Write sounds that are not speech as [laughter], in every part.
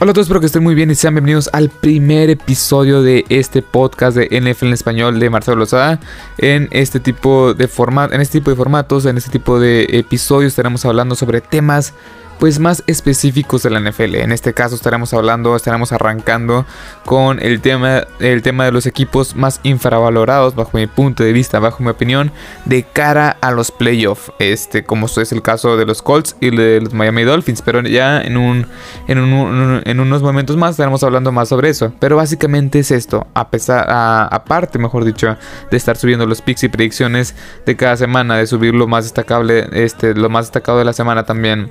Hola a todos, espero que estén muy bien y sean bienvenidos al primer episodio de este podcast de NFL en español de Marcelo Lozada. En este tipo de en este tipo de formatos, en este tipo de episodios estaremos hablando sobre temas pues más específicos de la NFL. En este caso estaremos hablando, estaremos arrancando con el tema, el tema de los equipos más infravalorados bajo mi punto de vista, bajo mi opinión, de cara a los playoffs. Este, como es el caso de los Colts y de los Miami Dolphins. Pero ya en un, en, en unos momentos más estaremos hablando más sobre eso. Pero básicamente es esto. A pesar, aparte, mejor dicho, de estar subiendo los picks y predicciones de cada semana, de subir lo más destacable, este, lo más destacado de la semana también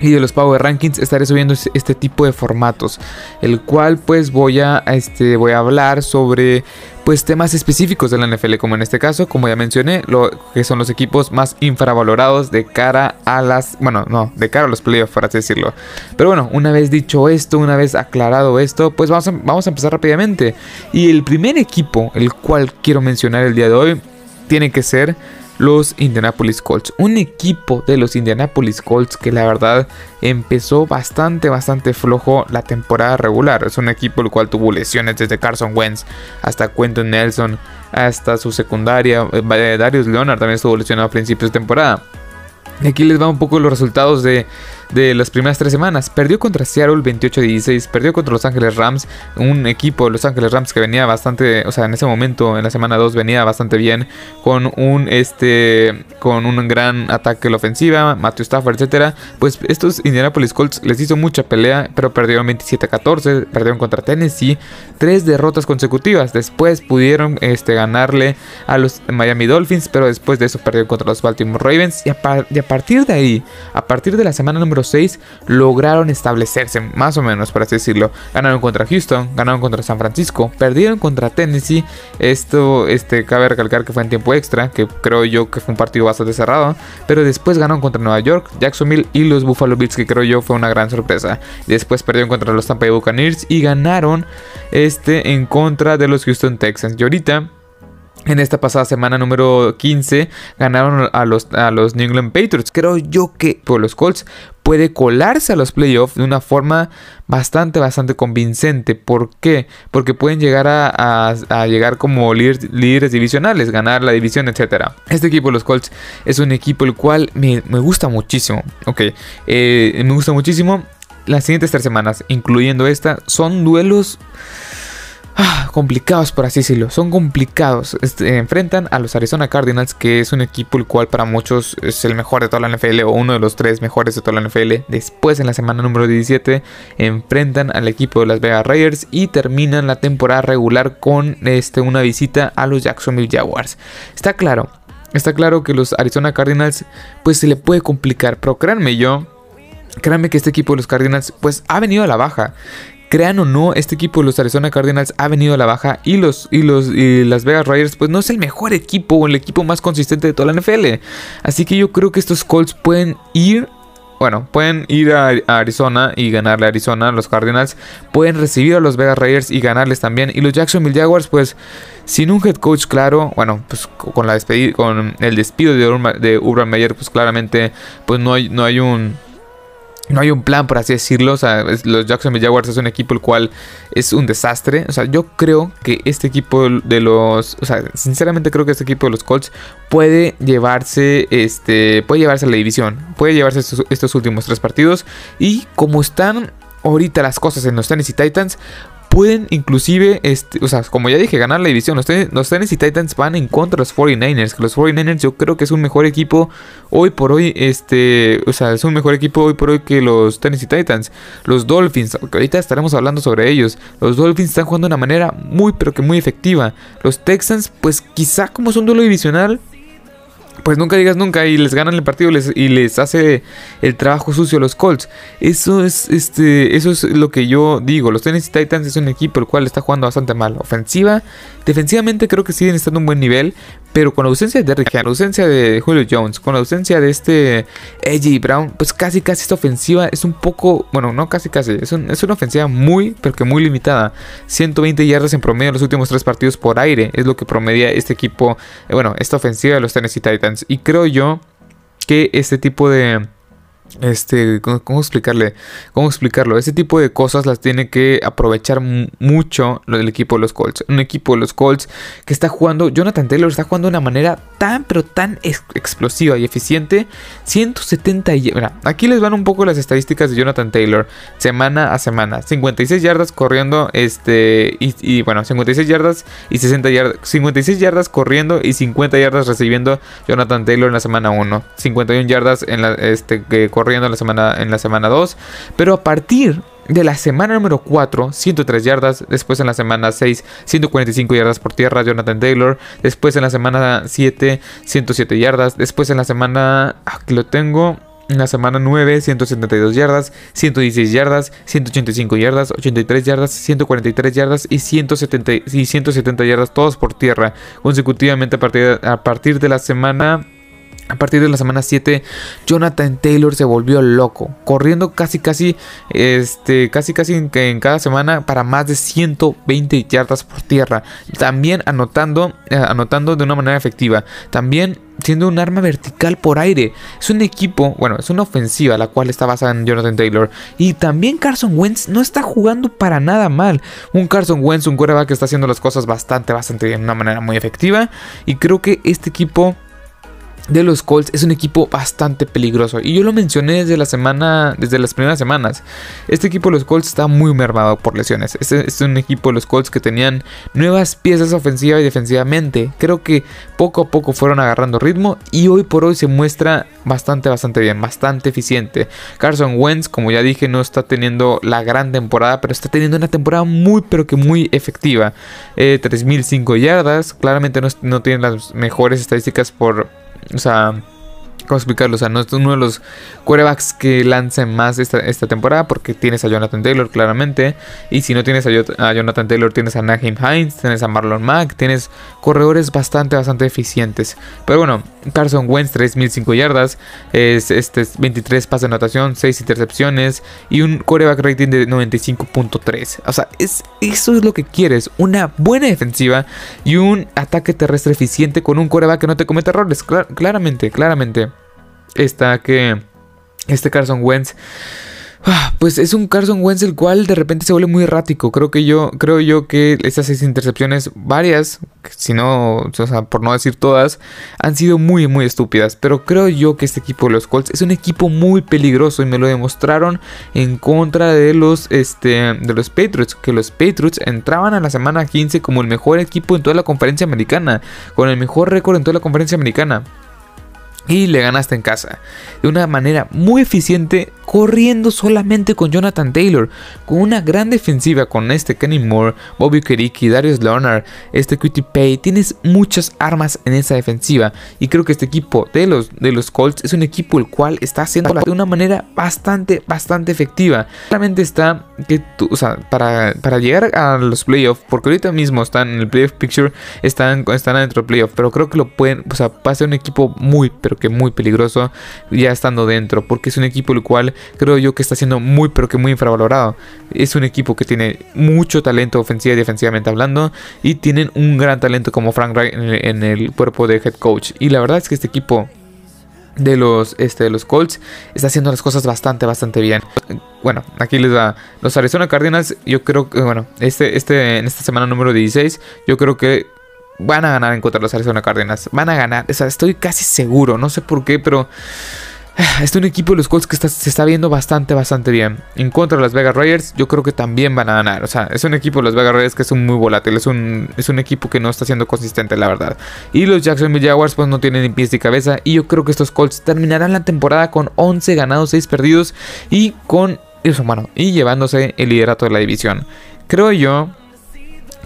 y de los Power Rankings estaré subiendo este tipo de formatos, el cual pues voy a, este, voy a hablar sobre pues temas específicos de la NFL, como en este caso, como ya mencioné, lo que son los equipos más infravalorados de cara a las, bueno, no, de cara a los playoffs, por así decirlo. Pero bueno, una vez dicho esto, una vez aclarado esto, pues vamos vamos a empezar rápidamente. Y el primer equipo, el cual quiero mencionar el día de hoy, tiene que ser los Indianapolis Colts. Un equipo de los Indianapolis Colts que la verdad empezó bastante, bastante flojo la temporada regular. Es un equipo el cual tuvo lesiones desde Carson Wentz hasta Quentin Nelson, hasta su secundaria. Eh, Darius Leonard también estuvo lesionado a principios de temporada. Aquí les va un poco los resultados de de las primeras tres semanas. Perdió contra Seattle 28-16, perdió contra Los Ángeles Rams, un equipo de Los Ángeles Rams que venía bastante, o sea, en ese momento, en la semana 2 venía bastante bien con un este con un gran ataque a la ofensiva, Matthew Stafford, etcétera. Pues estos Indianapolis Colts les hizo mucha pelea, pero perdieron 27-14, perdieron contra Tennessee, tres derrotas consecutivas. Después pudieron este ganarle a los Miami Dolphins, pero después de eso perdieron contra los Baltimore Ravens y a, y a partir de ahí, a partir de la semana número 6 lograron establecerse, más o menos, por así decirlo. Ganaron contra Houston, ganaron contra San Francisco, perdieron contra Tennessee. Esto, este, cabe recalcar que fue en tiempo extra, que creo yo que fue un partido bastante cerrado. Pero después ganaron contra Nueva York, Jacksonville y los Buffalo Bills, que creo yo fue una gran sorpresa. Después perdieron contra los Tampa Bay Buccaneers y ganaron este en contra de los Houston Texans. Y ahorita en esta pasada semana número 15 ganaron a los, a los New England Patriots. Creo yo que por los Colts puede colarse a los playoffs de una forma bastante, bastante convincente. ¿Por qué? Porque pueden llegar a, llegar como líderes, divisionales, ganar la división, etc. Este equipo, los Colts, es un equipo el cual me, gusta muchísimo. Ok, eh, me gusta muchísimo. Las siguientes tres semanas, incluyendo esta, son duelos Ah, complicados por así decirlo, son complicados. Este, enfrentan a los Arizona Cardinals, que es un equipo el cual para muchos es el mejor de toda la NFL o uno de los tres mejores de toda la NFL. Después en la semana número 17 enfrentan al equipo de las Vegas Raiders y terminan la temporada regular con este, una visita a los Jacksonville Jaguars. Está claro, está claro que los Arizona Cardinals pues se le puede complicar, pero créanme yo, Créanme que este equipo de los Cardinals pues ha venido a la baja. Crean o no, este equipo de los Arizona Cardinals ha venido a la baja y los y los las Vegas Raiders pues no es el mejor equipo o el equipo más consistente de toda la NFL. Así que yo creo que estos Colts pueden ir bueno, pueden ir a, Arizona y ganarle a Arizona, los Cardinals. Pueden recibir a los Vegas Raiders y ganarles también. Y los Jacksonville Jaguars, pues, sin un head coach claro, bueno, pues con la con el despido de, de Urban Meyer, pues claramente, pues no hay, no hay un no hay un plan, por así decirlo. O sea, los Jacksonville Jaguars es un equipo el cual es un desastre. O sea, yo creo que este equipo de los. O sea, sinceramente creo que este equipo de los Colts puede llevarse. Este. Puede llevarse a la división. Puede llevarse estos, últimos tres partidos. Y como están ahorita las cosas en los Tennessee Titans, pueden inclusive, este, o sea, como ya dije, ganar la división. Los, los, Tennessee Titans van en contra de los 49ers. Que los 49ers yo creo que es un mejor equipo hoy por hoy. Este, o sea, es un mejor equipo hoy por hoy que los Tennessee Titans. Los Dolphins, que ahorita estaremos hablando sobre ellos. Los Dolphins están jugando de una manera muy, pero que muy efectiva. Los Texans, pues quizá como es un duelo divisional, pues nunca digas nunca y les ganan el partido y les hace el trabajo sucio a los Colts. Eso es, este, eso es lo que yo digo. Los Tennessee Titans es un equipo el cual está jugando bastante mal. Ofensiva, defensivamente creo que siguen estando en un buen nivel. Pero con la ausencia de Derrick la ausencia de Julio Jones, con la ausencia de este AJ Brown, pues casi casi esta ofensiva es un poco, bueno, no casi casi, es, es una ofensiva muy, pero que muy limitada. 120 yardas en promedio en los últimos tres partidos por aire es lo que promedia este equipo, eh, bueno, esta ofensiva de los Tennessee Titans. Y creo yo que este tipo de este, ¿cómo, explicarle? ¿Cómo explicarlo? Ese tipo de cosas las tiene que aprovechar mucho el equipo de los Colts. Un equipo de los Colts que está jugando, Jonathan Taylor está jugando de una manera tan, pero tan explosiva y eficiente. 170 y... aquí les van un poco las estadísticas de Jonathan Taylor, semana a semana. 56 yardas corriendo, este, y, bueno, 56 yardas y 60 yardas. 56 yardas corriendo y 50 yardas recibiendo Jonathan Taylor en la semana 1. 51 yardas en la, este, que corriendo en la semana, en la semana 2. Pero a partir de la semana número 4, 103 yardas. Después en la semana 6, 145 yardas por tierra, Jonathan Taylor. Después en la semana 7, 107 yardas. Después en la semana... Aquí lo tengo. En la semana 9, 172 yardas, 116 yardas, 185 yardas, 83 yardas, 143 yardas y 170, y 170 yardas, todos por tierra, consecutivamente a partir, a partir de la semana a partir de la semana 7, Jonathan Taylor se volvió loco, corriendo casi casi este casi casi en, cada semana para más de 120 yardas por tierra, también anotando eh, anotando de una manera efectiva, también siendo un arma vertical por aire. Es un equipo, bueno, es una ofensiva la cual está basada en Jonathan Taylor y también Carson Wentz no está jugando para nada mal. Un Carson Wentz, un quarterback que está haciendo las cosas bastante bastante de una manera muy efectiva y creo que este equipo de los Colts es un equipo bastante peligroso. Y yo lo mencioné desde la semana, desde las primeras semanas. Este equipo de los Colts está muy mermado por lesiones. Este es un equipo de los Colts que tenían nuevas piezas ofensiva y defensivamente. Creo que poco a poco fueron agarrando ritmo y hoy por hoy se muestra bastante, bastante bien, bastante eficiente. Carson Wentz, como ya dije, no está teniendo la gran temporada, pero está teniendo una temporada muy, pero que muy efectiva. Eh, 3005 yardas, claramente no, no tiene las mejores estadísticas por o sea, ¿Cómo explicarlo? O sea, no es uno de los quarterbacks que lancen más esta, esta, temporada porque tienes a Jonathan Taylor claramente. Y si no tienes a, Jonathan Taylor, tienes a Naheem Hines, tienes a Marlon Mack, tienes corredores bastante, bastante eficientes. Pero bueno, Carson Wentz, 3005 yardas, es, este, 23 pases de anotación, 6 intercepciones y un quarterback rating de 95.3. O sea, es, eso es lo que quieres: una buena defensiva y un ataque terrestre eficiente con un quarterback que no te cometa errores. claramente, claramente está que este Carson Wentz ah, pues es un Carson Wentz el cual de repente se vuelve muy errático. Creo que yo, creo yo que estas seis intercepciones, varias, si no, o sea, por no decir todas, han sido muy, muy estúpidas. Pero creo yo que este equipo de los Colts es un equipo muy peligroso y me lo demostraron en contra de los, este, de los Patriots. Que los Patriots entraban a la semana 15 como el mejor equipo en toda la conferencia americana, con el mejor récord en toda la conferencia americana y le ganaste en casa. De una manera muy eficiente, corriendo solamente con Jonathan Taylor, con una gran defensiva con este Kenny Moore, Bobby Keriki, Darius Leonard, este Cutie Pay. Tienes muchas armas en esa defensiva y creo que este equipo de los, de los Colts es un equipo el cual está haciendo de una manera bastante, bastante efectiva. Realmente está que tú, o sea, para, para llegar a los playoffs, porque ahorita mismo están en el playoff picture, están, están adentro del playoff, pero creo que lo pueden, o sea, va a ser un equipo muy, pero que muy peligroso ya estando dentro, porque es un equipo el cual creo yo que está siendo muy, pero que muy infravalorado. Es un equipo que tiene mucho talento ofensiva y defensivamente hablando, y tienen un gran talento como Frank Wright en el, cuerpo de head coach. Y la verdad es que este equipo de los, este, de los Colts está haciendo las cosas bastante, bastante bien. Bueno, aquí les va. Los Arizona Cardinals, yo creo que, bueno, este, este, en esta semana número 16, yo creo que van a ganar en contra de los Arizona Cardinals. Van a ganar. O sea, estoy casi seguro. No sé por qué, pero. Este es un equipo de los Colts que se está viendo bastante, bastante bien. En contra de las Vegas Raiders, yo creo que también van a ganar. O sea, es un equipo de los Vegas Raiders que es muy volátil. Es un, es un equipo que no está siendo consistente, la verdad. Y los Jacksonville Jaguars, pues no tienen ni pies ni cabeza. Y yo creo que estos Colts terminarán la temporada con 11 ganados, 6 perdidos. Y con. Eso, bueno, y llevándose el liderato de la división. Creo yo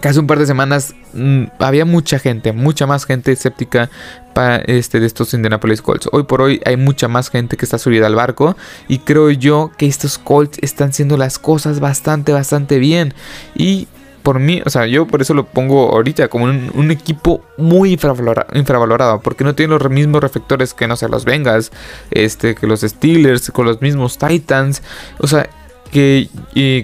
hace un par de semanas mm, había mucha gente, mucha más gente escéptica para este, de estos Indianapolis Colts. Hoy por hoy hay mucha más gente que está subida al barco y creo yo que estos Colts están haciendo las cosas bastante, bastante bien. Y por mí, o sea, yo por eso lo pongo ahorita como un, equipo muy infravalorado, porque no tiene los mismos reflectores que, no sé, los Bengals, este, que los Steelers, con los mismos Titans. O sea, que,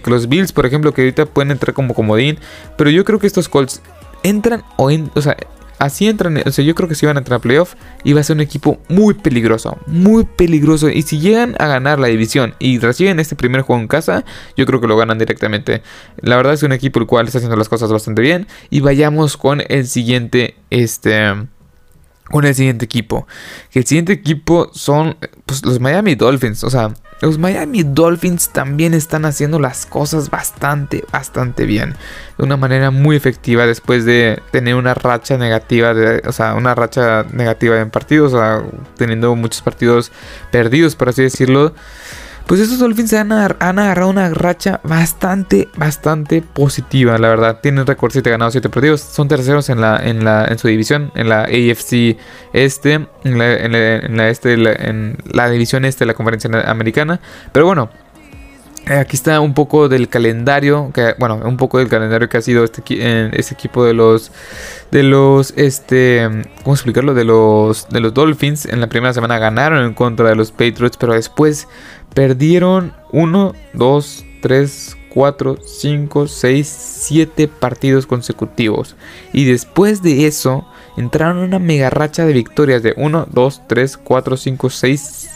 los Bills, por ejemplo, que ahorita pueden entrar como comodín. Pero yo creo que estos Colts entran o, en, o sea, así entran, o sea, yo creo que si van a entrar a playoff, iba a ser un equipo muy peligroso, muy peligroso. Y si llegan a ganar la división y reciben este primer juego en casa, yo creo que lo ganan directamente. La verdad es un equipo el cual está haciendo las cosas bastante bien. Y vayamos con el siguiente, este con el siguiente equipo. Que el siguiente equipo son pues, los Miami Dolphins. O sea, los Miami Dolphins también están haciendo las cosas bastante, bastante bien. De una manera muy efectiva después de tener una racha negativa, o sea, una racha negativa en partidos, o sea, teniendo muchos partidos perdidos, por así decirlo. Pues estos Dolphins han, han, agarrado una racha bastante, bastante positiva, la verdad. Tienen récord 7 ganados, 7 perdidos. Son terceros en, la, en, la, en su división, en la AFC este, en la, este, en la división este de la conferencia americana. Pero bueno, eh, Aquí está un poco del calendario, bueno, un poco del calendario que ha sido este, este equipo de los, de los, este, ¿cómo explicarlo? De los, de los Dolphins. En la primera semana ganaron en contra de los Patriots, pero después Perdieron 1, 2, 3, 4, 5, 6, 7 partidos consecutivos. Y después de eso, entraron en una mega racha de victorias de 1, 2, 3, 4, 5, 6.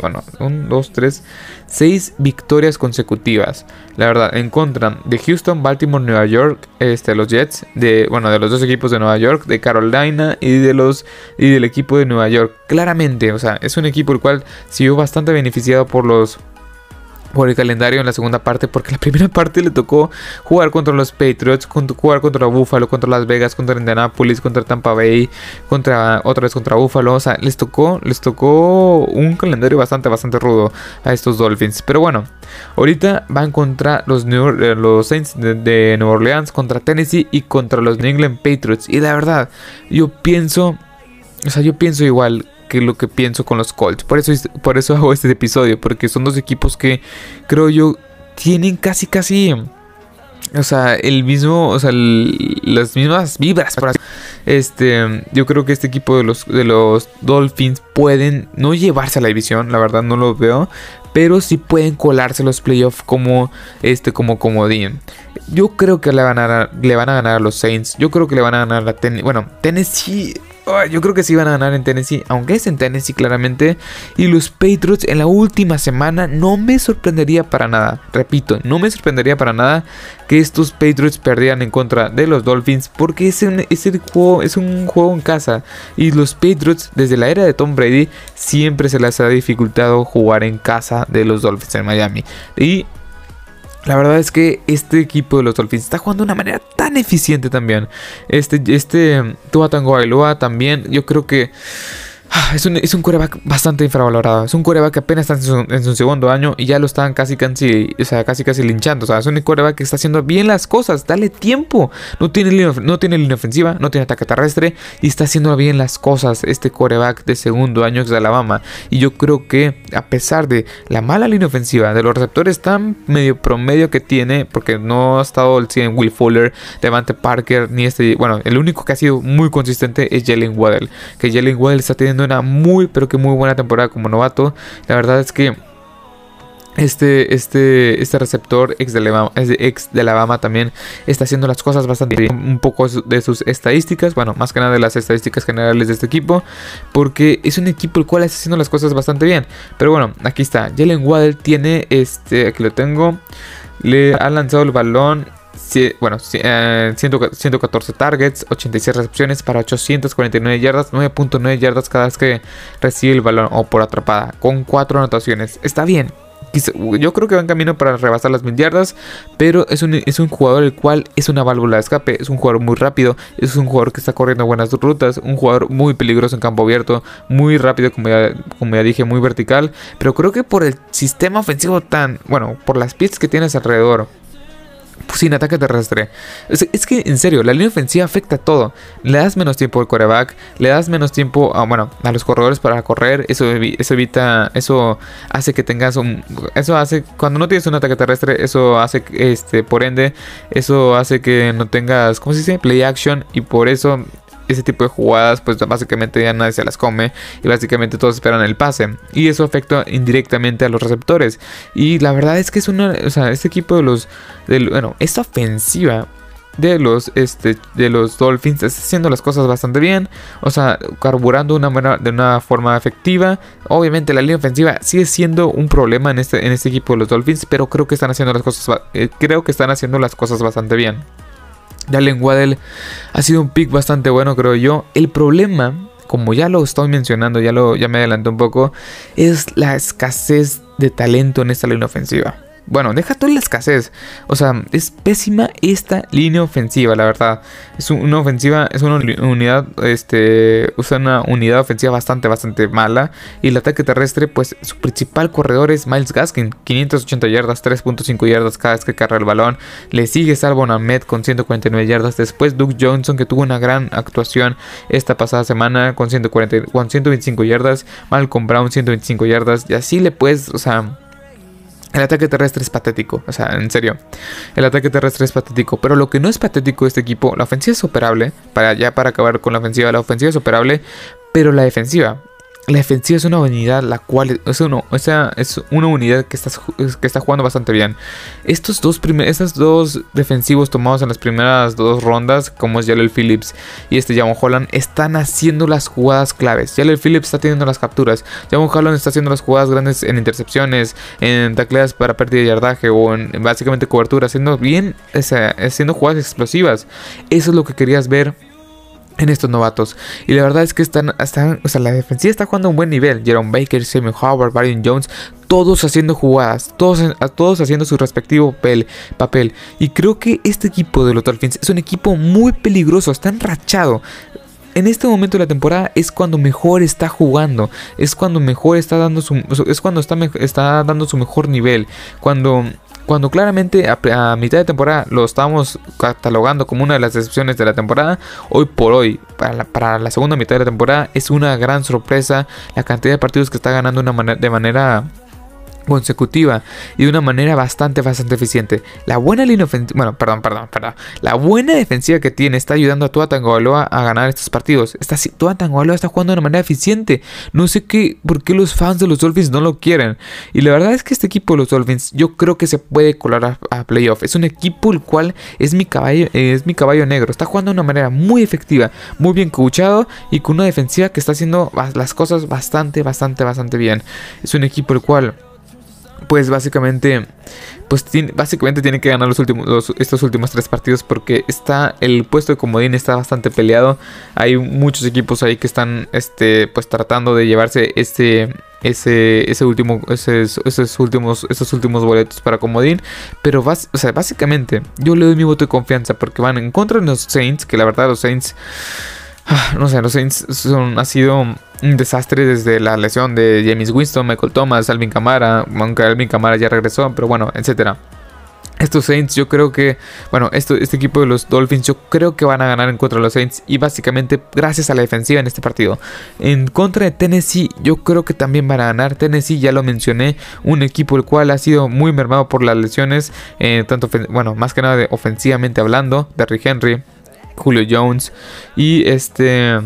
bueno, 1, 2, 3, 6 victorias consecutivas. La verdad, en contra de Houston, Baltimore, Nueva York, este, los Jets, de, bueno, de los dos equipos de Nueva York, de Carolina y de los y del equipo de Nueva York. Claramente, o sea, es un equipo el cual siguió bastante beneficiado por los por el calendario en la segunda parte, porque la [laughs] primera parte le tocó jugar contra los Patriots, jugar contra Buffalo, contra Las Vegas, contra Indianapolis, contra Tampa Bay, contra otra vez contra Buffalo, o sea, les tocó, les tocó un calendario bastante, bastante rudo a estos Dolphins. Pero bueno, ahorita van contra los, eh, los Saints de, de Nueva Orleans, contra Tennessee y contra los New England Patriots. Y la verdad, yo pienso, o sea, yo pienso igual que lo que pienso con los Colts. Por eso, por eso [laughs] hago este episodio, porque son dos equipos que creo yo tienen casi, casi... O sea, el mismo, o sea, las mismas vibras. Este, yo creo que este equipo de los, de los Dolphins pueden no llevarse a la división, la verdad no lo veo, pero sí pueden colarse los playoffs como este, como comodín. Yo creo que le van a, le van a ganar a los Saints. Yo creo que le van a ganar a Tennessee. Bueno, Tennessee yo creo que sí van a ganar en Tennessee, aunque es en Tennessee claramente. Y los Patriots en la última semana no me sorprendería para nada. Repito, no me sorprendería para nada que estos Patriots perdieran en contra de los Dolphins. Porque es un, juego, es un juego en casa. Y los Patriots, desde la era de Tom Brady, siempre se les ha dificultado jugar en casa de los Dolphins en Miami. Y la verdad es que este equipo de los Dolphins está jugando de una manera tan eficiente también. Este, este Tua Tango también, yo creo que es un, es un coreback bastante infravalorado. Es un coreback que apenas está en su, segundo año y ya lo están casi casi, o sea, casi casi linchando. O sea, es un coreback que está haciendo bien las cosas. Dale tiempo. No tiene, línea, no tiene línea ofensiva, no tiene ataque terrestre y está haciendo bien las cosas este coreback de segundo año de Alabama. Y yo creo que a pesar de la mala línea ofensiva, de los receptores tan medio promedio que tiene, porque no ha estado el 100 Will Fuller, Devante Parker, ni este, bueno, el único que ha sido muy consistente es Jalen Waddell. Que Jalen Waddell está teniendo una muy, pero que muy buena temporada como novato. La verdad es que este, este, este receptor ex de, Alabama, ex de Alabama también está haciendo las cosas bastante bien. Un poco de sus estadísticas, bueno, más que nada de las estadísticas generales de este equipo, porque es un equipo el cual está haciendo las cosas bastante bien. Pero bueno, aquí está. Jalen Waddell tiene, este, aquí lo tengo, le ha lanzado el balón bueno, 114 eh, targets, 86 recepciones para 849 yardas, 9.9 yardas cada vez que recibe el balón o por atrapada, con 4 anotaciones. Está bien. Yo creo que va en camino para rebasar las mil yardas, pero es un, es un jugador el cual es una válvula de escape, es un jugador muy rápido, es un jugador que está corriendo buenas rutas, un jugador muy peligroso en campo abierto, muy rápido, como ya, como ya dije, muy vertical, pero creo que por el sistema ofensivo tan, bueno, por las piezas que tienes alrededor, sin ataque terrestre. Es, que, en serio, la línea ofensiva afecta a todo. Le das menos tiempo al coreback, le das menos tiempo a, bueno, a los corredores para correr. Eso, evita, eso hace que tengas un. Eso hace, cuando no tienes un ataque terrestre, eso hace, este, por ende, eso hace que no tengas, ¿cómo se dice? Play action. Y por eso ese tipo de jugadas, pues básicamente ya nadie se las come y básicamente todos esperan el pase. Y eso afecta indirectamente a los receptores. Y la verdad es que es una, o sea, este equipo de los, bueno, esta ofensiva de los, este, de los Dolphins está haciendo las cosas bastante bien. O sea, carburando una de una forma efectiva. Obviamente la línea ofensiva sigue siendo un problema en este, en este equipo de los Dolphins. Pero creo que están haciendo las cosas. Eh, creo que están haciendo las cosas bastante bien. Jalen Waddell ha sido un pick bastante bueno, creo yo. El problema, como ya lo estoy mencionando, ya, lo, ya me adelanté un poco, es la escasez de talento en esta línea ofensiva. Bueno, deja toda la escasez. O sea, es pésima esta línea ofensiva, la verdad. Es una ofensiva, es una unidad, este, usa una unidad ofensiva bastante, bastante mala. Y el ataque terrestre, pues su principal corredor es Miles Gaskin, 580 yardas, 3.5 yardas cada vez que carga el balón. Le sigue Salvo Ahmed con 149 yardas. Después Duke Johnson, que tuvo una gran actuación esta pasada semana con, 140, con 125 yardas. Malcolm Brown, 125 yardas. Y así le puedes, o sea el ataque terrestre es patético, o sea, en serio. El ataque terrestre es patético, pero lo que no es patético de este equipo, la ofensiva es operable, para ya para acabar con la ofensiva, la ofensiva es operable, pero la defensiva, la defensiva es una unidad la cual es, o sea, una unidad que está, jugando bastante bien. Estos dos, estos dos defensivos tomados en las primeras dos rondas, como es Jaleel Phillips y este Jamon Holland, están haciendo las jugadas claves. Jaleel Phillips está teniendo las capturas. Jamon Holland está haciendo las jugadas grandes en intercepciones, en tacleadas para pérdida de yardaje o en básicamente cobertura, haciendo bien, haciendo jugadas explosivas. Eso es lo que querías ver en estos novatos. Y la verdad es que están, están, o sea, la defensiva está jugando a un buen nivel. Jerome Baker, Samuel Howard, Brian Jones, todos haciendo jugadas, todos, todos haciendo su respectivo papel, papel. Y creo que este equipo de los Dolphins es un equipo muy peligroso, está enrachado. En este momento de la temporada es cuando mejor está jugando, es cuando mejor está dando su, es cuando está, está dando su mejor nivel, cuando cuando claramente a, mitad de temporada lo estábamos catalogando como una de las decepciones de la temporada, hoy por hoy, para la, segunda mitad de la temporada, es una gran sorpresa la cantidad de partidos que está ganando una de manera consecutiva y de una manera bastante bastante eficiente. La buena línea ofensiva, bueno, perdón, perdón, perdón. La buena defensiva que tiene está ayudando a Tua Tagovailoa a ganar estos partidos. Está Tua Tagovailoa está jugando de una manera eficiente. No sé qué por qué los fans de los Dolphins no lo quieren. Y la verdad es que este equipo de los Dolphins yo creo que se puede colar a, playoff. Es un equipo el cual es mi caballo es mi caballo negro. Está jugando de una manera muy efectiva, muy bien coachado y con una defensiva que está haciendo las cosas bastante bastante bastante bien. Es un equipo el cual pues básicamente pues básicamente tiene que ganar los últimos estos últimos tres partidos porque está el puesto de comodín está bastante peleado. Hay muchos equipos ahí que están este pues tratando de llevarse este ese, ese último esos, últimos esos últimos boletos para comodín. Pero básicamente yo le doy mi voto de confianza porque van en contra de los Saints que la verdad los Saints no sé, los Saints ha sido un desastre desde la lesión de James Winston, Michael Thomas, Alvin Kamara, aunque Alvin Kamara ya regresó, pero bueno, etcétera. Estos Saints, yo creo que, bueno, esto, este equipo de los Dolphins, yo creo que van a ganar en contra de los Saints y básicamente gracias a la defensiva en este partido. En contra de Tennessee, yo creo que también van a ganar. Tennessee, ya lo mencioné, un equipo el cual ha sido muy mermado por las lesiones, eh, tanto, bueno, más que nada de ofensivamente hablando, de Rick Henry, Julio Jones. Y este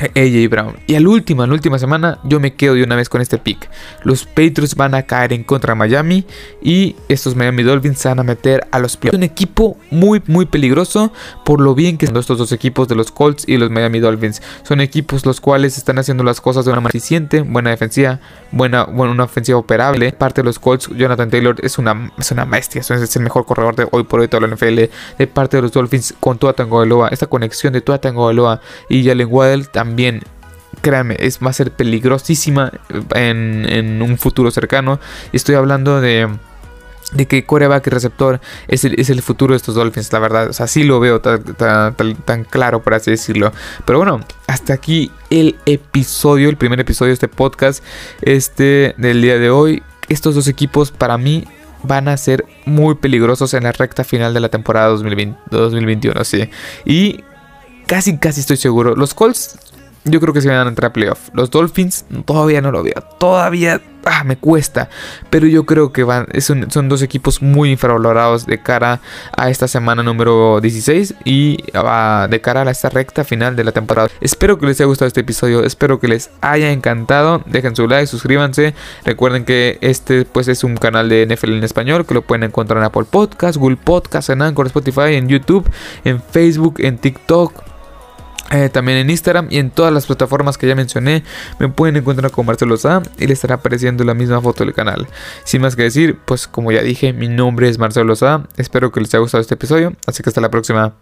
AJ Brown. Y al último, en la última semana, yo me quedo de una vez con este pick. Los Patriots van a caer en contra de Miami y estos Miami Dolphins se van a meter a los playoffs. Un equipo muy, muy peligroso por lo bien que son estos dos equipos de los Colts y los Miami Dolphins. Son equipos los cuales están haciendo las cosas de una manera eficiente, buena defensiva, buena, bueno, una ofensiva operable. Parte de los Colts, Jonathan Taylor es una, es una bestia, es el mejor corredor de hoy por hoy de la NFL. De parte de los Dolphins con Tua Tagovailoa, esta conexión de Tua Tagovailoa y Jalen Waddell también créanme, es, va a ser peligrosísima en, un futuro cercano. Estoy hablando de de que coreback y receptor es el, es el, futuro de estos Dolphins, la verdad. O sea, sí lo veo tan, tan, claro, por así decirlo. Pero bueno, hasta aquí el episodio, el primer episodio de este podcast este, del día de hoy. Estos dos equipos para mí van a ser muy peligrosos en la recta final de la temporada 2020, 2021, sí. Y casi, casi estoy seguro. Los Colts yo creo que se van a entrar a playoff. Los Dolphins todavía no lo veo. Todavía ah, me cuesta. Pero yo creo que van, son, dos equipos muy infravalorados de cara a esta semana número 16 y ah, de cara a esta recta final de la temporada. Espero que les haya gustado este episodio, espero que les haya encantado. Dejen su like, suscríbanse. Recuerden que este pues es un canal de NFL en español que lo pueden encontrar en Apple Podcast, Google Podcast, en Anchor, Spotify, en YouTube, en Facebook, en TikTok eh, también en Instagram y en todas las plataformas que ya mencioné me pueden encontrar con Marcelo Sá y le estará apareciendo la misma foto del canal. Sin más que decir, pues como ya dije, mi nombre es Marcelo Sá. Espero que les haya gustado este episodio. Así que hasta la próxima.